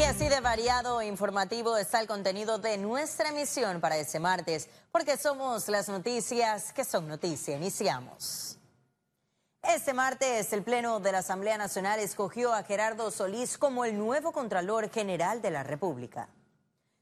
Y así de variado e informativo está el contenido de nuestra emisión para ese martes, porque somos las noticias que son noticia. Iniciamos. Este martes, el Pleno de la Asamblea Nacional escogió a Gerardo Solís como el nuevo Contralor General de la República.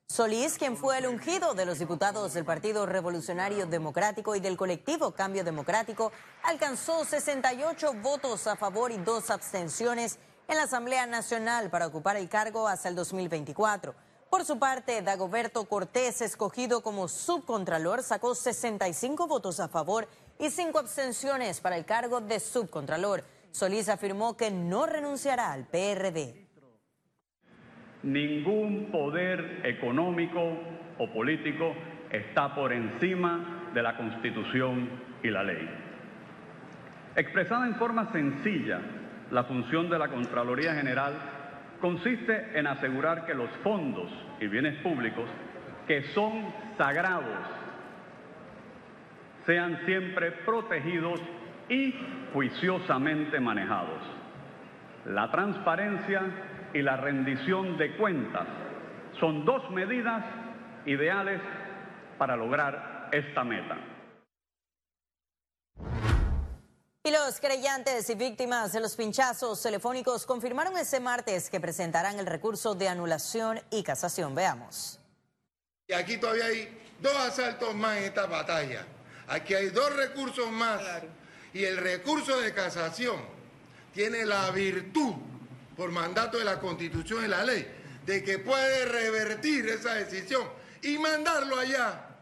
Solís, quien fue el ungido de los diputados del Partido Revolucionario Democrático y del colectivo Cambio Democrático, alcanzó 68 votos a favor y dos abstenciones en la Asamblea Nacional para ocupar el cargo hasta el 2024. Por su parte, Dagoberto Cortés, escogido como subcontralor, sacó 65 votos a favor y cinco abstenciones para el cargo de subcontralor. Solís afirmó que no renunciará al PRD ningún poder económico o político está por encima de la Constitución y la ley. Expresada en forma sencilla, la función de la Contraloría General consiste en asegurar que los fondos y bienes públicos, que son sagrados, sean siempre protegidos y juiciosamente manejados. La transparencia y la rendición de cuentas son dos medidas ideales para lograr esta meta. Y los creyentes y víctimas de los pinchazos telefónicos confirmaron ese martes que presentarán el recurso de anulación y casación. Veamos. Y aquí todavía hay dos asaltos más en esta batalla. Aquí hay dos recursos más. Y el recurso de casación tiene la virtud por mandato de la Constitución y la ley, de que puede revertir esa decisión y mandarlo allá,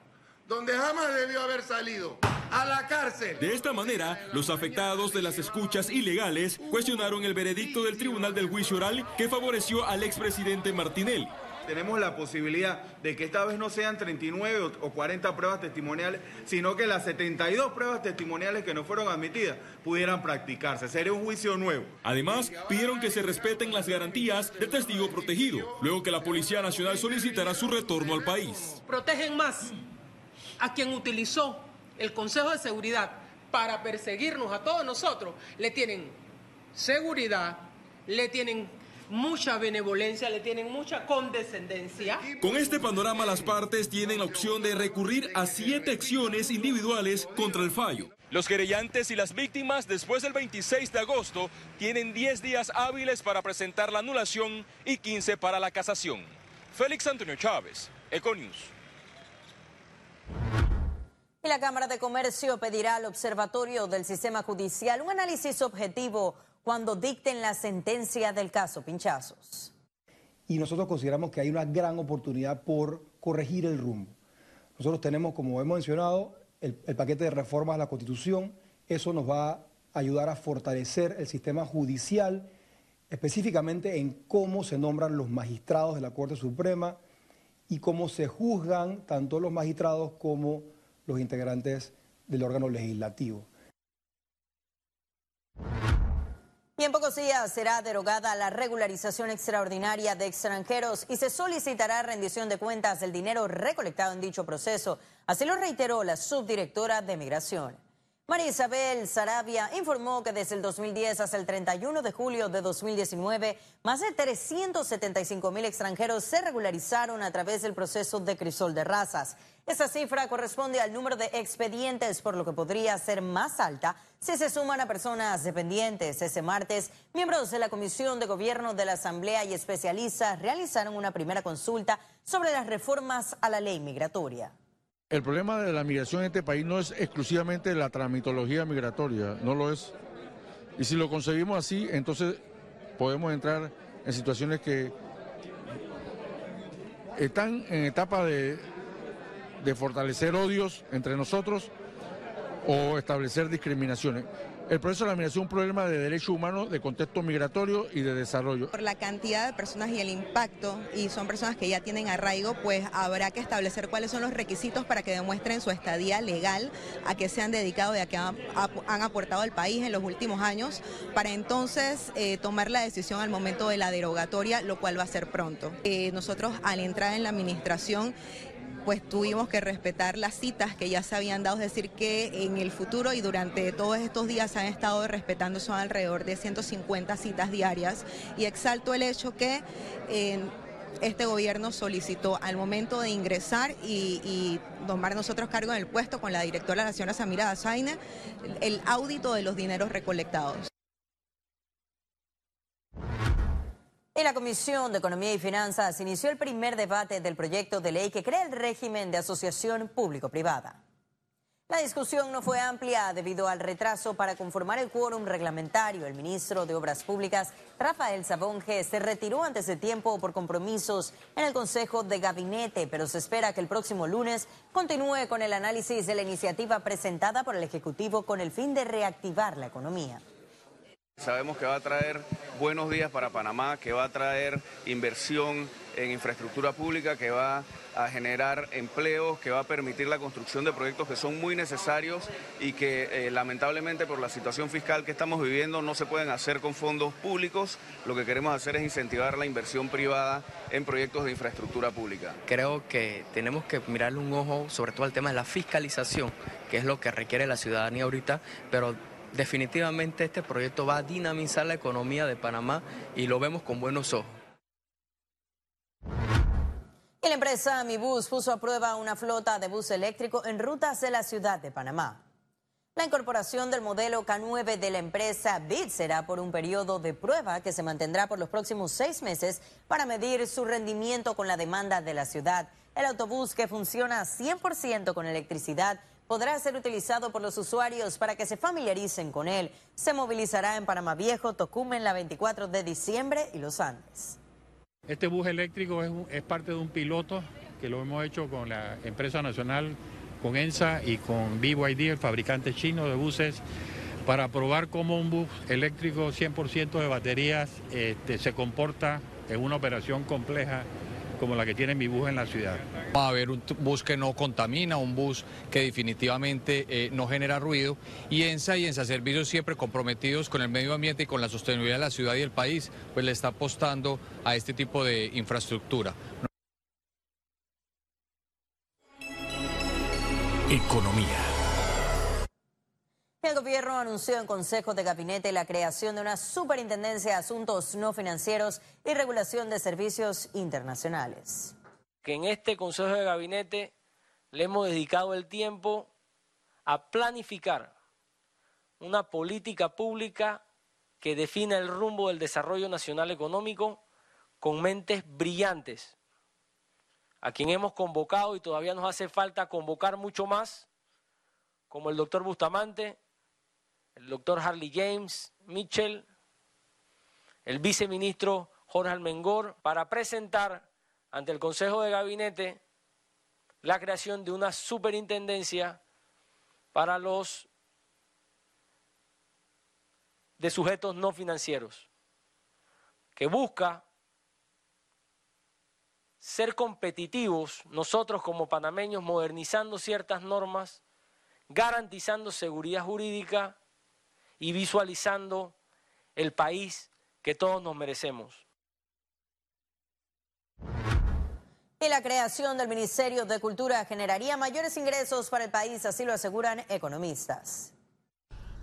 donde jamás debió haber salido, a la cárcel. De esta manera, los afectados de las escuchas ilegales cuestionaron el veredicto del Tribunal del Juicio Oral que favoreció al expresidente Martinelli tenemos la posibilidad de que esta vez no sean 39 o 40 pruebas testimoniales, sino que las 72 pruebas testimoniales que no fueron admitidas pudieran practicarse. Sería un juicio nuevo. Además, pidieron que se respeten las garantías del testigo protegido, luego que la Policía Nacional solicitará su retorno al país. Protegen más a quien utilizó el Consejo de Seguridad para perseguirnos a todos nosotros. Le tienen seguridad, le tienen mucha benevolencia, le tienen mucha condescendencia. Con este panorama las partes tienen la opción de recurrir a siete acciones individuales contra el fallo. Los querellantes y las víctimas después del 26 de agosto tienen 10 días hábiles para presentar la anulación y 15 para la casación. Félix Antonio Chávez, Econius. Y la Cámara de Comercio pedirá al Observatorio del Sistema Judicial un análisis objetivo cuando dicten la sentencia del caso Pinchazos. Y nosotros consideramos que hay una gran oportunidad por corregir el rumbo. Nosotros tenemos, como hemos mencionado, el, paquete de reformas a la Constitución. Eso nos va a ayudar a fortalecer el sistema judicial, específicamente en cómo se nombran los magistrados de la Corte Suprema y cómo se juzgan tanto los magistrados como los integrantes del órgano legislativo. Y en pocos días será derogada la regularización extraordinaria de extranjeros y se solicitará rendición de cuentas del dinero recolectado en dicho proceso. Así lo reiteró la subdirectora de Migración. María Isabel Sarabia informó que desde el 2010 hasta el 31 de julio de 2019, más de 375 mil extranjeros se regularizaron a través del proceso de crisol de razas. Esa cifra corresponde al número de expedientes, por lo que podría ser más alta si se suman a personas dependientes. Ese martes, miembros de la Comisión de Gobierno de la Asamblea y especialistas realizaron una primera consulta sobre las reformas a la ley migratoria. El problema de la migración en este país no es exclusivamente la tramitología migratoria, no lo es. Y si lo concebimos así, entonces podemos entrar en situaciones que están en etapa de, fortalecer odios entre nosotros o establecer discriminaciones. El proceso de la migración es un problema de derechos humanos, de contexto migratorio y de desarrollo. Por la cantidad de personas y el impacto, y son personas que ya tienen arraigo, pues habrá que establecer cuáles son los requisitos para que demuestren su estadía legal, a qué se han dedicado y a qué han, aportado al país en los últimos años, para entonces eh, tomar la decisión al momento de la derogatoria, lo cual va a ser pronto. Eh, nosotros al entrar en la administración pues tuvimos que respetar las citas que ya se habían dado, es decir, que en el futuro y durante todos estos días se han estado respetando, son alrededor de 150 citas diarias y exalto el hecho que este gobierno solicitó al momento de ingresar y, tomar nosotros cargo en el puesto con la directora, la señora Samira Dazaina, el audito de los dineros recolectados. En la Comisión de Economía y Finanzas inició el primer debate del proyecto de ley que crea el régimen de asociación público-privada. La discusión no fue amplia debido al retraso para conformar el quórum reglamentario. El ministro de Obras Públicas, Rafael Sabonge, se retiró antes de tiempo por compromisos en el Consejo de Gabinete, pero se espera que el próximo lunes continúe con el análisis de la iniciativa presentada por el Ejecutivo con el fin de reactivar la economía. Sabemos que va a traer buenos días para Panamá, que va a traer inversión en infraestructura pública, que va a generar empleos, que va a permitir la construcción de proyectos que son muy necesarios y que eh, lamentablemente por la situación fiscal que estamos viviendo no se pueden hacer con fondos públicos. Lo que queremos hacer es incentivar la inversión privada en proyectos de infraestructura pública. Creo que tenemos que mirarle un ojo sobre todo al tema de la fiscalización, que es lo que requiere la ciudadanía ahorita, pero definitivamente este proyecto va a dinamizar la economía de Panamá y lo vemos con buenos ojos. la empresa Mi Bus puso a prueba una flota de bus eléctrico en rutas de la ciudad de Panamá. La incorporación del modelo K9 de la empresa BIT será por un periodo de prueba que se mantendrá por los próximos seis meses para medir su rendimiento con la demanda de la ciudad. El autobús que funciona 100% con electricidad podrá ser utilizado por los usuarios para que se familiaricen con él. Se movilizará en Panamá Viejo, Tocumen la 24 de diciembre y Los Andes. Este bus eléctrico es, parte de un piloto que lo hemos hecho con la empresa nacional, con ENSA y con BYD, el fabricante chino de buses, para probar cómo un bus eléctrico 100% de baterías este, se comporta en una operación compleja como la que tiene mi bus en la ciudad. Va a haber un bus que no contamina, un bus que definitivamente eh, no genera ruido y ENSA y ENSA Servicios siempre comprometidos con el medio ambiente y con la sostenibilidad de la ciudad y el país, pues le está apostando a este tipo de infraestructura. Economía. Gobierno anunció en Consejo de Gabinete la creación de una superintendencia de asuntos no financieros y regulación de servicios internacionales. Que en este Consejo de Gabinete le hemos dedicado el tiempo a planificar una política pública que defina el rumbo del desarrollo nacional económico con mentes brillantes, a quien hemos convocado y todavía nos hace falta convocar mucho más, como el doctor Bustamante, el doctor Harley James Mitchell, el viceministro Jorge Almengor, para presentar ante el Consejo de Gabinete la creación de una superintendencia para los de sujetos no financieros, que busca ser competitivos nosotros como panameños modernizando ciertas normas, garantizando seguridad jurídica y visualizando el país que todos nos merecemos. Y la creación del Ministerio de Cultura generaría mayores ingresos para el país, así lo aseguran economistas.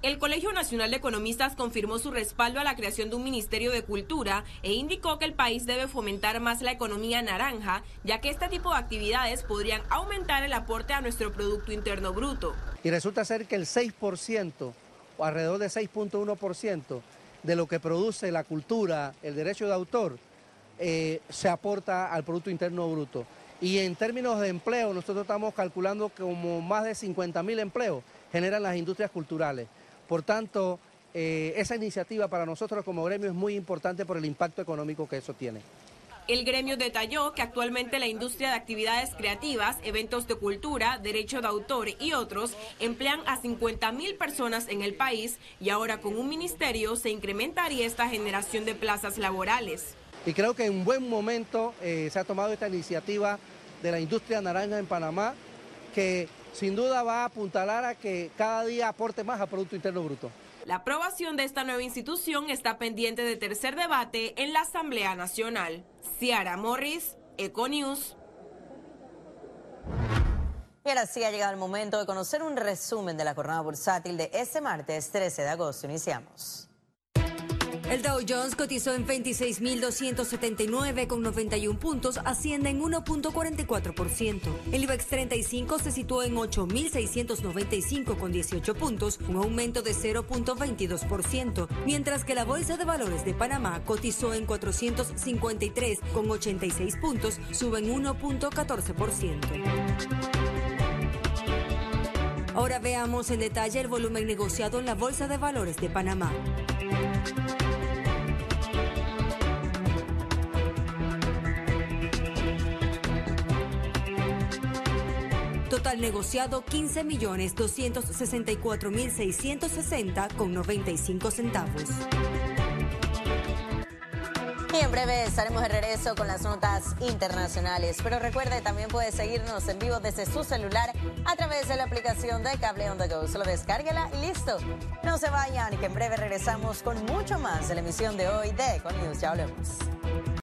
El Colegio Nacional de Economistas confirmó su respaldo a la creación de un Ministerio de Cultura e indicó que el país debe fomentar más la economía naranja, ya que este tipo de actividades podrían aumentar el aporte a nuestro Producto Interno Bruto. Y resulta ser que el 6% alrededor de 6.1% de lo que produce la cultura, el derecho de autor, eh, se aporta al Producto Interno Bruto. Y en términos de empleo, nosotros estamos calculando que como más de 50 mil empleos generan las industrias culturales. Por tanto, eh, esa iniciativa para nosotros como gremio es muy importante por el impacto económico que eso tiene. El gremio detalló que actualmente la industria de actividades creativas, eventos de cultura, derecho de autor y otros emplean a 50 mil personas en el país y ahora con un ministerio se incrementaría esta generación de plazas laborales. Y creo que en un buen momento eh, se ha tomado esta iniciativa de la industria naranja en Panamá que sin duda va a apuntalar a que cada día aporte más al Producto Interno Bruto. La aprobación de esta nueva institución está pendiente de tercer debate en la Asamblea Nacional. Ciara Morris, Econews. Y ahora sí ha llegado el momento de conocer un resumen de la jornada bursátil de este martes 13 de agosto. Iniciamos. El Dow Jones cotizó en 26.279 con 91 puntos, asciende en 1.44%. El IBEX 35 se situó en 8.695 con 18 puntos, un aumento de 0.22%, mientras que la Bolsa de Valores de Panamá cotizó en 453 con 86 puntos, sube en 1.14%. Ahora veamos en detalle el volumen negociado en la Bolsa de Valores de Panamá. Total negociado 15 millones 264 mil 660 con 95 centavos. Y en breve estaremos de regreso con las notas internacionales. Pero recuerde, también puede seguirnos en vivo desde su celular a través de la aplicación de Cable On The Go. Solo descárguela y listo. No se vayan, que en breve regresamos con mucho más de la emisión de hoy de Econ News. Ya hablemos.